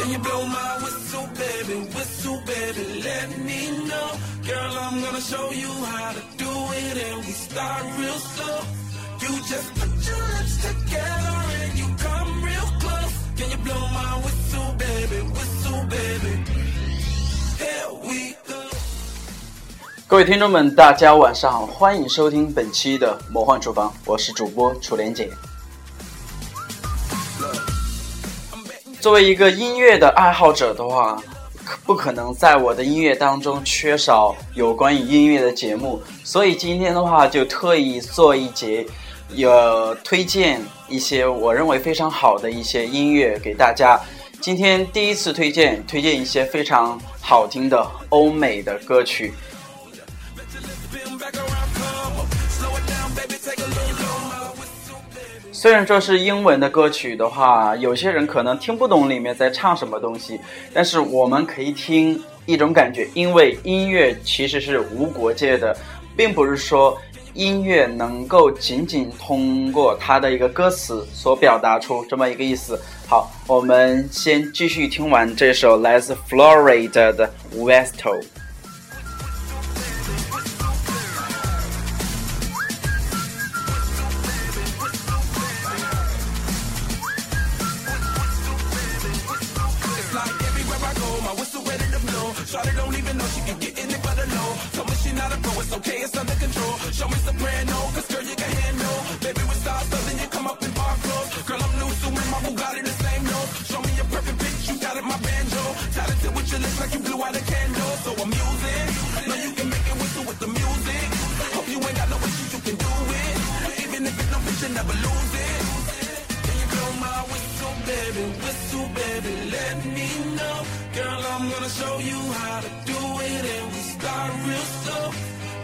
Can you blow my whistle, baby? Whistle, baby, let me know. Girl, I'm gonna show you how to do it, and we start real slow. You just put your lips together and you come real close. Can you blow my whistle, baby? Whistle, baby. Here we go. 各位听众们，大家晚上好，欢迎收听本期的《魔幻厨房》，我是主播楚莲姐。作为一个音乐的爱好者的话，可不可能在我的音乐当中缺少有关于音乐的节目，所以今天的话就特意做一节，有推荐一些我认为非常好的一些音乐给大家。今天第一次推荐，推荐一些非常好听的欧美的歌曲。虽然说是英文的歌曲的话，有些人可能听不懂里面在唱什么东西，但是我们可以听一种感觉，因为音乐其实是无国界的，并不是说音乐能够仅仅通过它的一个歌词所表达出这么一个意思。好，我们先继续听完这首来自 Florida 的 Westo。Shawty don't even know she can get in it but a low. Told me she not a pro, it's okay, it's under control. Show me soprano, cause girl you can handle. Baby with stars, so then you come up in bar clothes. Girl I'm new, so in my Bugatti the same note. Show me a perfect pitch, you got it, my banjo. Talented with your lips like you blew out a candle. So I'm using, baby? Whistle, baby, let me know. Girl, I'm gonna show you how to do it, and we start real slow.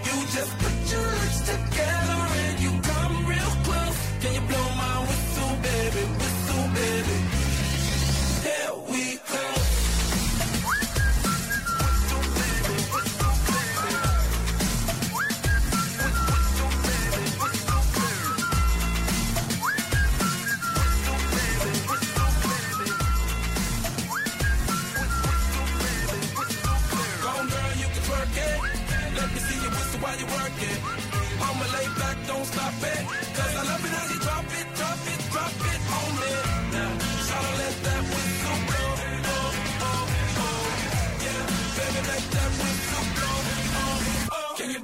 You just put your lips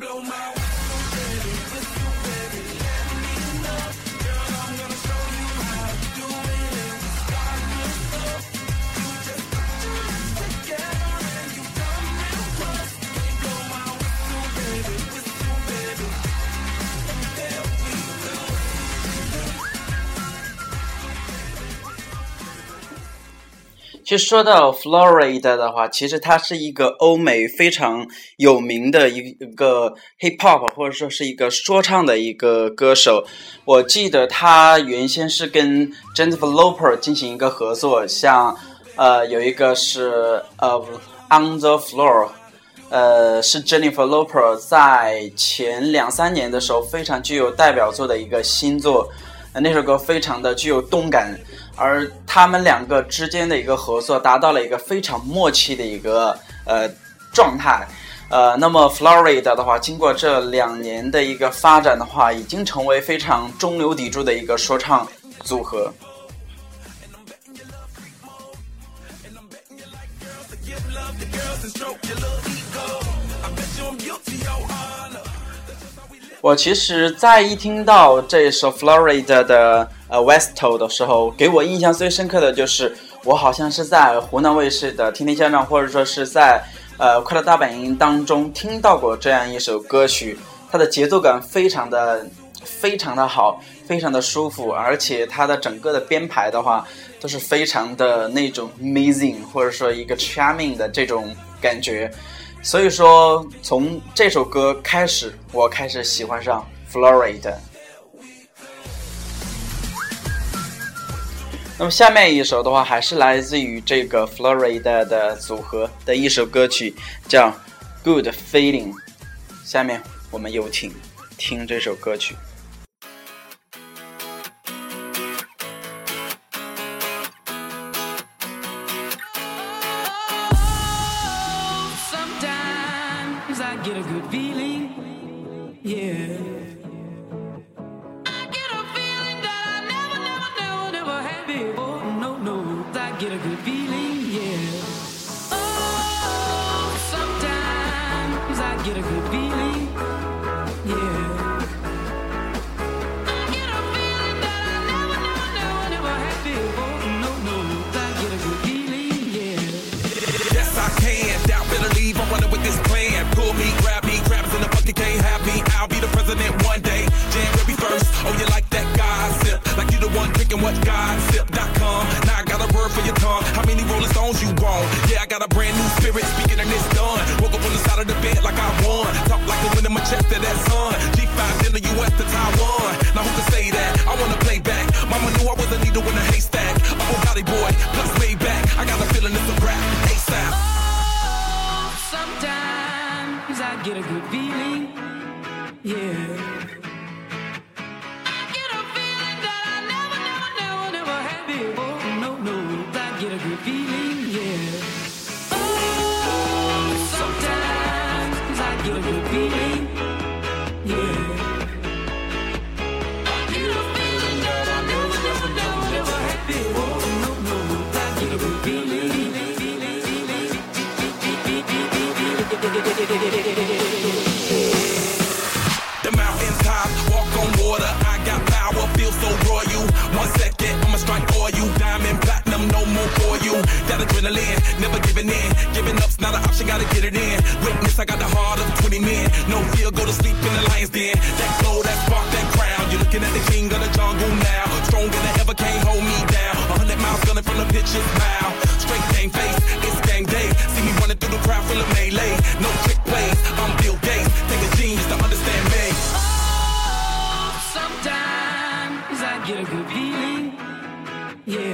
blow my 就说到 Florida 的话，其实它是一个欧美非常有名的一一个 hip hop 或者说是一个说唱的一个歌手。我记得他原先是跟 Jennifer Lopez 进行一个合作，像呃有一个是呃 On the Floor。呃，是 Jennifer Lopez 在前两三年的时候非常具有代表作的一个新作，那首歌非常的具有动感，而他们两个之间的一个合作达到了一个非常默契的一个呃状态，呃，那么 Florida 的话经过这两年的一个发展的话，已经成为非常中流砥柱的一个说唱组合。我其实在一听到这首 Florida 的。呃 Westo 的时候，给我印象最深刻的就是，我好像是在湖南卫视的《天天向上》，或者说是在呃《快乐大本营》当中听到过这样一首歌曲。它的节奏感非常的非常的好，非常的舒服，而且它的整个的编排的话，都是非常的那种 amazing，或者说一个 charming 的这种感觉。所以说，从这首歌开始，我开始喜欢上 Florida。那么下面一首的话还是来自于这个 florida 的组合的一首歌曲叫 good feeling 下面我们有请听这首歌曲。The US The mountain top, walk on water. I got power, feel so royal. One second, I'ma strike for you. Diamond, platinum, no more for you. That adrenaline, never giving in. Giving up's not an option, gotta get it in. Witness, I got the heart of 20 men. No fear, go to sleep Yeah.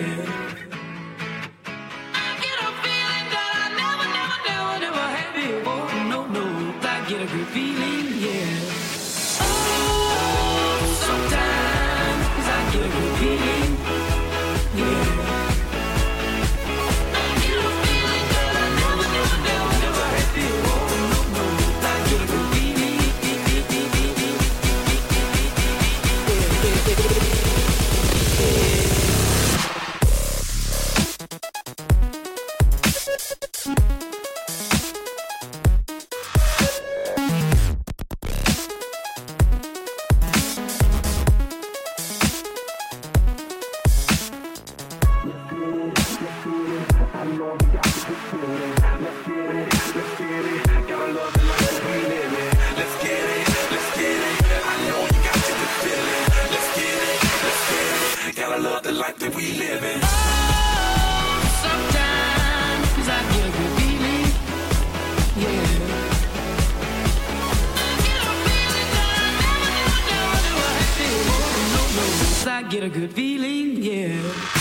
I get a good feeling. Yeah. Yeah.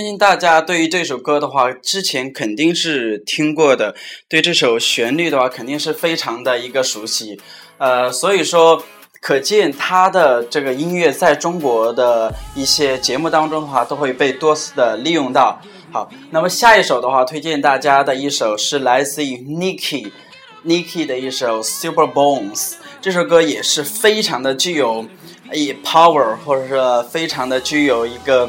相信大家对于这首歌的话，之前肯定是听过的，对这首旋律的话，肯定是非常的一个熟悉。呃，所以说，可见他的这个音乐在中国的一些节目当中的话，都会被多次的利用到。好，那么下一首的话，推荐大家的一首是来自于 Niki Niki 的一首 Super Bones，这首歌也是非常的具有以 power，或者是非常的具有一个。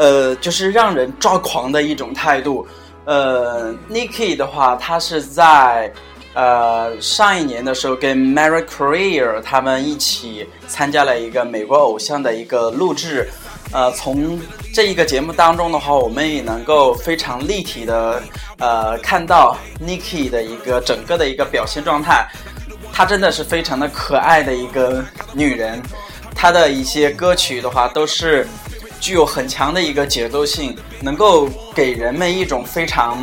呃，就是让人抓狂的一种态度。呃，Niki 的话，他是在呃上一年的时候跟 Mary Career 他们一起参加了一个美国偶像的一个录制。呃，从这一个节目当中的话，我们也能够非常立体的呃看到 Niki 的一个整个的一个表现状态。她真的是非常的可爱的一个女人，她的一些歌曲的话都是。具有很强的一个节奏性，能够给人们一种非常，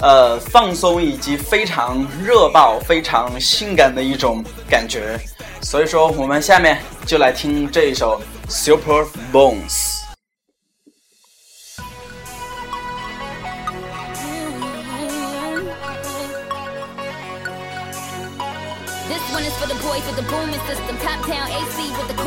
呃放松以及非常热爆、非常性感的一种感觉。所以说，我们下面就来听这一首《Super Bones》。This one is for the boys with the booming system. Top town AC with the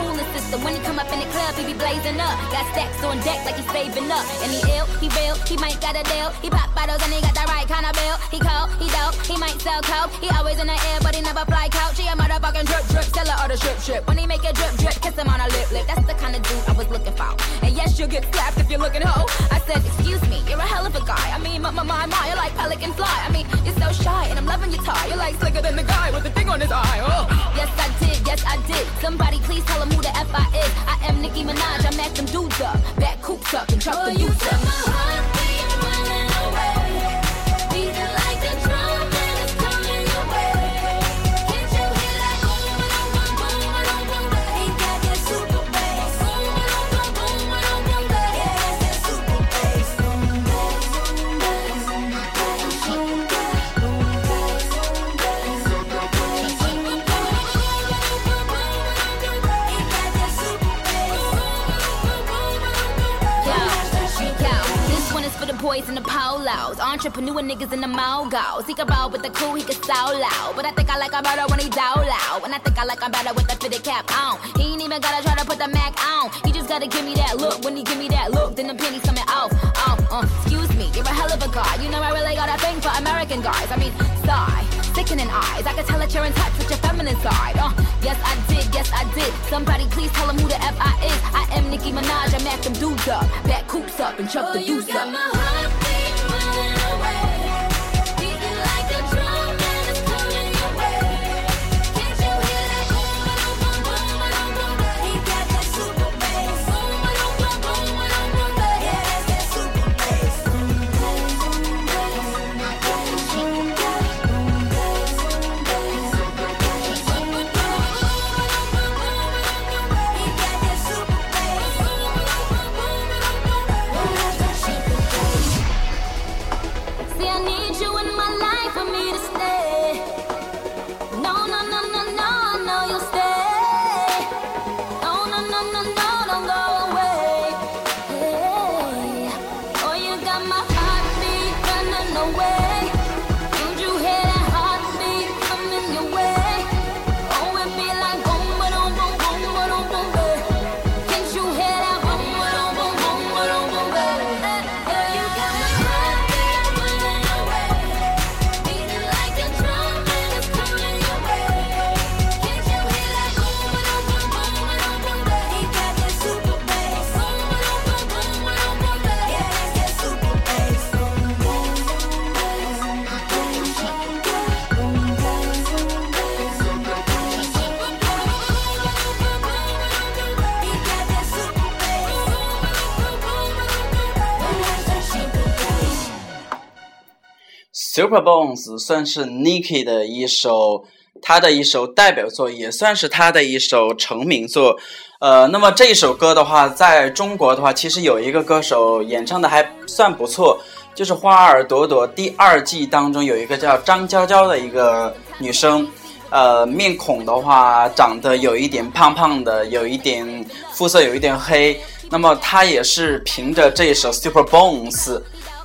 system. When he come up in the club, he be blazing up. Got stacks on deck like he's saving up. And he ill, he real, he might got a deal. He pop bottles and he got the right kind of bill. He cold, he dope, he might sell coke. He always in the air, but he never fly couch. He a motherfucking drip drip, seller or the strip strip. When he make a drip drip, kiss him on a lip lip. That's the kind of dude I was looking for. And yes, you'll get slapped if you're looking hoe. I said, excuse me, you're a hell of a guy. I mean, my my my, my you're like pelican fly. I mean, you're so shy, and I'm loving your tie. You're like slicker than the guy with the thing on his eye. Oh. Yes, I did. I. Somebody please tell him who the F I is. I am Nicki Minaj. I'm at them dudes up. Back coops up and truck the youth up. This boys in the polos, entrepreneur niggas in the mogos. He can roll with the cool, he can so loud. But I think I like him better when he down loud. And I think I like him better with the fitted cap on. He ain't even gotta try to put the Mac on. He just gotta give me that look. When he give me that look, then the pennies coming off. Off, uh, excuse me, you're a hell of a guy. You know I really got a thing for American guys. I mean, sigh, sickening eyes. I can tell that you're in touch with your feminine side. Uh, yes I did, yes I did. Somebody please tell him who the F I is. I am Nicki Minaj. I'm at them dudes up, back coops up and chuck the deuce up. Super Bones 算是 Nicki 的一首，他的一首代表作，也算是他的一首成名作。呃，那么这一首歌的话，在中国的话，其实有一个歌手演唱的还算不错，就是《花儿朵朵》第二季当中有一个叫张娇娇的一个女生，呃，面孔的话长得有一点胖胖的，有一点肤色有一点黑。那么她也是凭着这一首《Super Bones》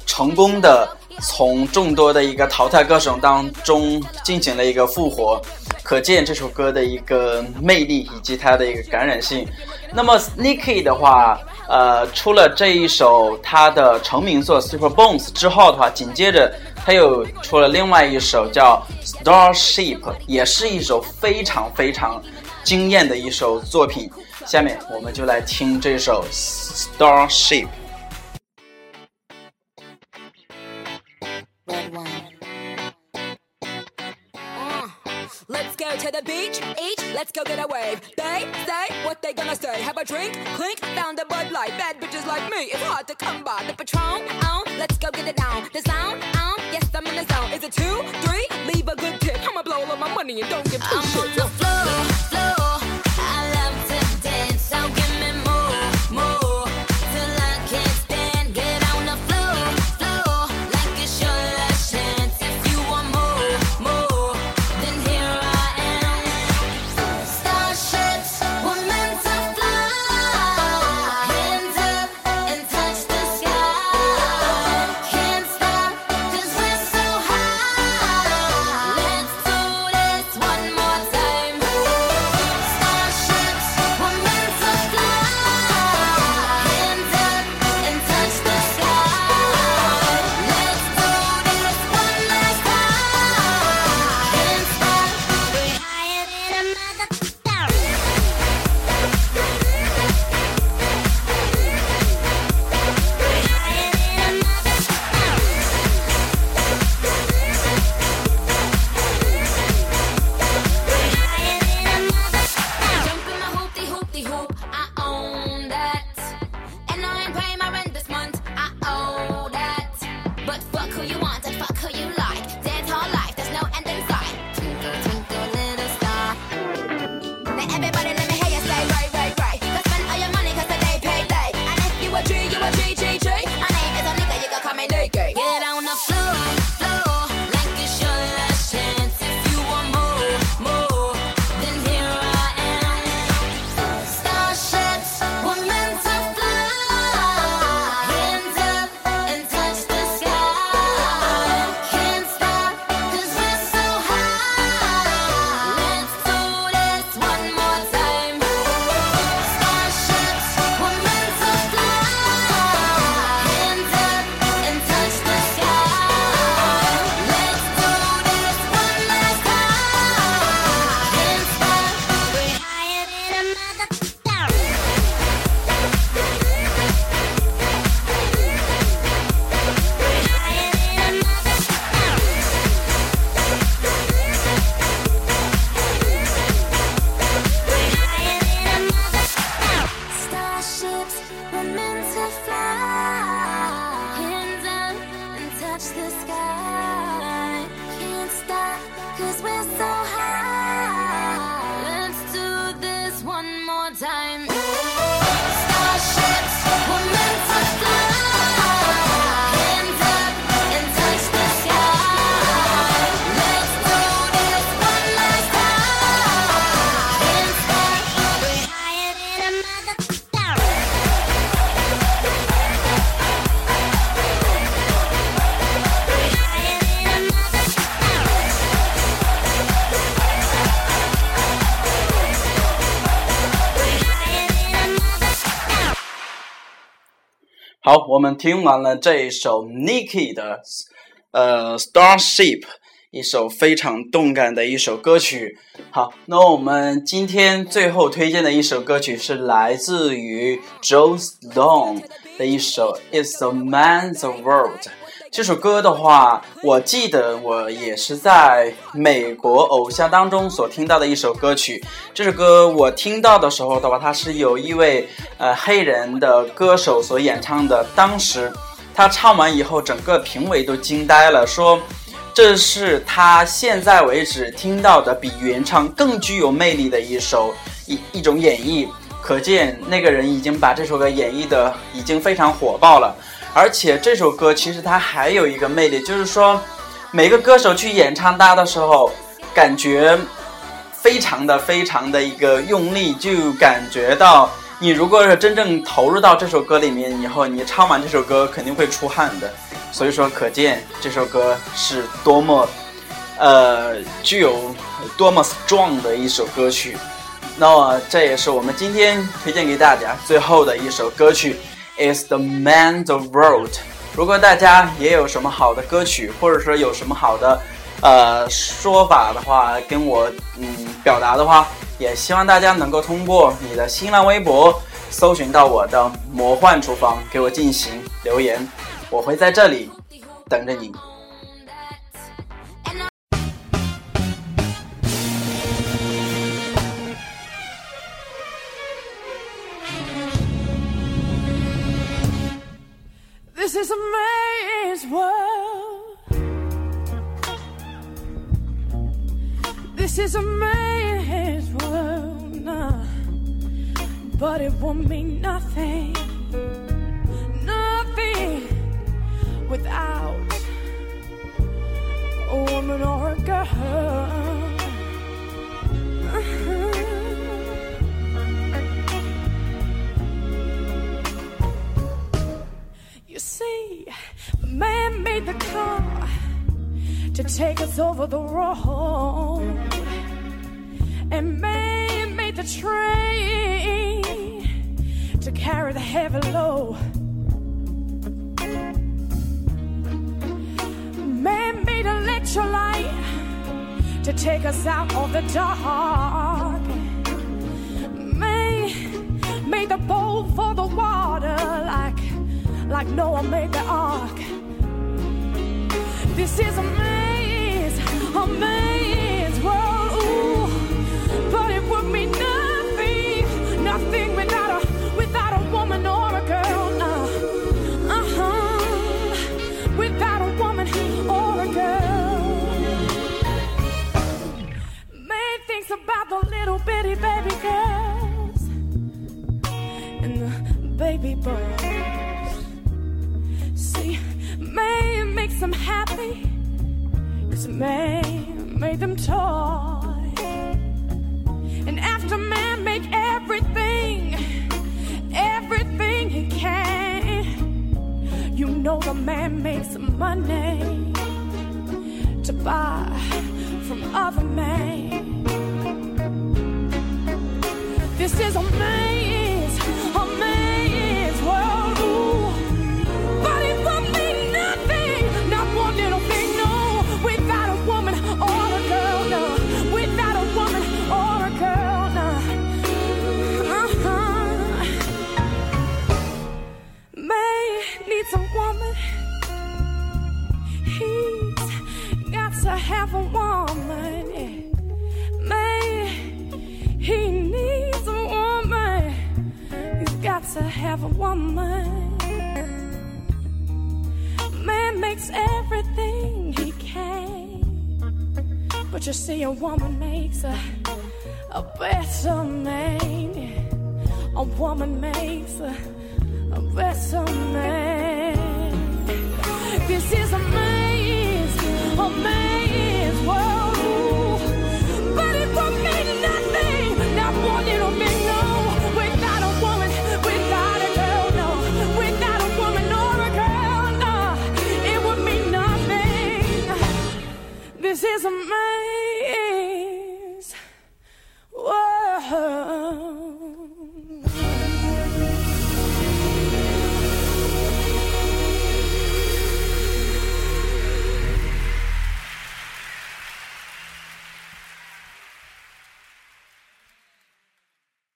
成功的从众多的一个淘汰歌手当中进行了一个复活，可见这首歌的一个魅力以及它的一个感染性。那么 Nicki 的话，呃，出了这一首他的成名作《Super Bones》之后的话，紧接着他又出了另外一首叫《Starship》，也是一首非常非常惊艳的一首作品。下面我们就来听这首《Starship》。Drink, clink, found a Bud Light. Bad bitches like me, it's hard to come by. The Patron, on, 我们听完了这一首 Niki 的呃 Starship，一首非常动感的一首歌曲。好，那我们今天最后推荐的一首歌曲是来自于 Joe Stone 的一首 It's a Man's World。这首歌的话，我记得我也是在美国偶像当中所听到的一首歌曲。这首歌我听到的时候的话，它是有一位呃黑人的歌手所演唱的。当时他唱完以后，整个评委都惊呆了，说这是他现在为止听到的比原唱更具有魅力的一首一一种演绎。可见那个人已经把这首歌演绎的已经非常火爆了。而且这首歌其实它还有一个魅力，就是说每个歌手去演唱它的时候，感觉非常的非常的一个用力，就感觉到你如果是真正投入到这首歌里面以后，你唱完这首歌肯定会出汗的。所以说，可见这首歌是多么呃具有多么 strong 的一首歌曲。那么这也是我们今天推荐给大家最后的一首歌曲。Is the man the world。如果大家也有什么好的歌曲，或者说有什么好的呃说法的话，跟我嗯表达的话，也希望大家能够通过你的新浪微博搜寻到我的魔幻厨房，给我进行留言，我会在这里等着你。Is a man's world. This is a man's world, nah. but it won't mean nothing, nothing without a woman or a girl. Made the car to take us over the road, and man made the train to carry the heavy load. Man made electrolyte to take us out of the dark. Man made the boat for the water like like Noah made the ark. This is a man's, a man's woman makes a, a better man. A woman makes a, a better man. This is